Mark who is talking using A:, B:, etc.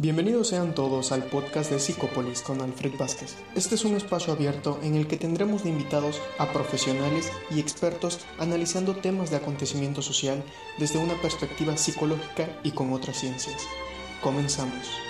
A: Bienvenidos sean todos al podcast de Psicópolis con Alfred Vázquez. Este es un espacio abierto en el que tendremos de invitados a profesionales y expertos analizando temas de acontecimiento social desde una perspectiva psicológica y con otras ciencias. Comenzamos.